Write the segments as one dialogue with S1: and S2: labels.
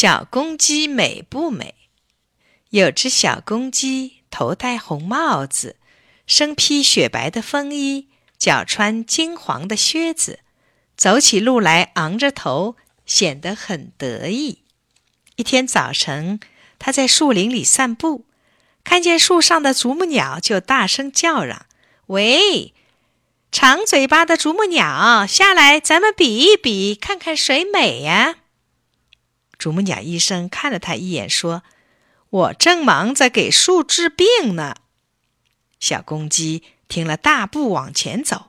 S1: 小公鸡美不美？有只小公鸡，头戴红帽子，身披雪白的风衣，脚穿金黄的靴子，走起路来昂着头，显得很得意。一天早晨，它在树林里散步，看见树上的啄木鸟，就大声叫嚷：“喂，长嘴巴的啄木鸟，下来，咱们比一比，看看谁美呀！”啄木鸟医生看了他一眼，说：“我正忙着给树治病呢。”小公鸡听了，大步往前走，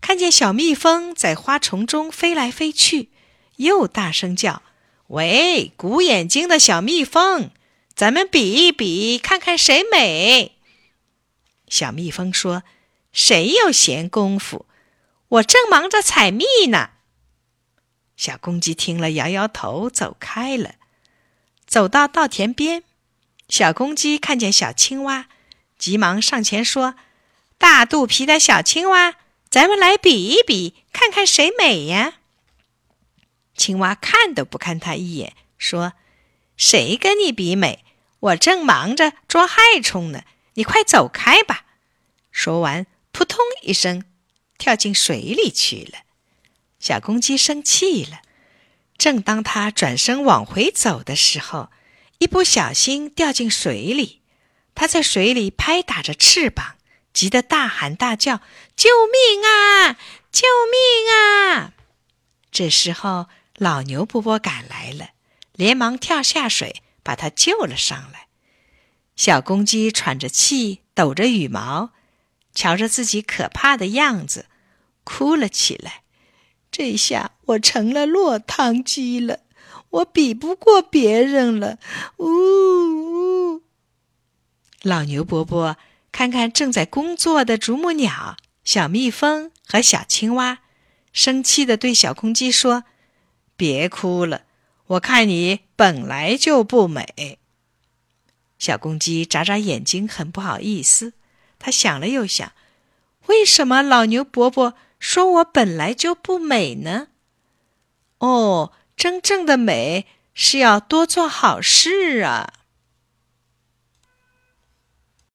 S1: 看见小蜜蜂在花丛中飞来飞去，又大声叫：“喂，鼓眼睛的小蜜蜂，咱们比一比，看看谁美。”小蜜蜂说：“谁有闲工夫？我正忙着采蜜呢。”小公鸡听了，摇摇头，走开了。走到稻田边，小公鸡看见小青蛙，急忙上前说：“大肚皮的小青蛙，咱们来比一比，看看谁美呀？”青蛙看都不看他一眼，说：“谁跟你比美？我正忙着捉害虫呢，你快走开吧！”说完，扑通一声，跳进水里去了。小公鸡生气了，正当它转身往回走的时候，一不小心掉进水里。它在水里拍打着翅膀，急得大喊大叫：“救命啊！救命啊！”这时候，老牛伯伯赶来了，连忙跳下水，把它救了上来。小公鸡喘着气，抖着羽毛，瞧着自己可怕的样子，哭了起来。这下我成了落汤鸡了，我比不过别人了。呜呜！老牛伯伯看看正在工作的啄木鸟、小蜜蜂和小青蛙，生气的对小公鸡说：“别哭了，我看你本来就不美。”小公鸡眨眨眼睛，很不好意思。他想了又想，为什么老牛伯伯？说我本来就不美呢。哦，真正的美是要多做好事啊。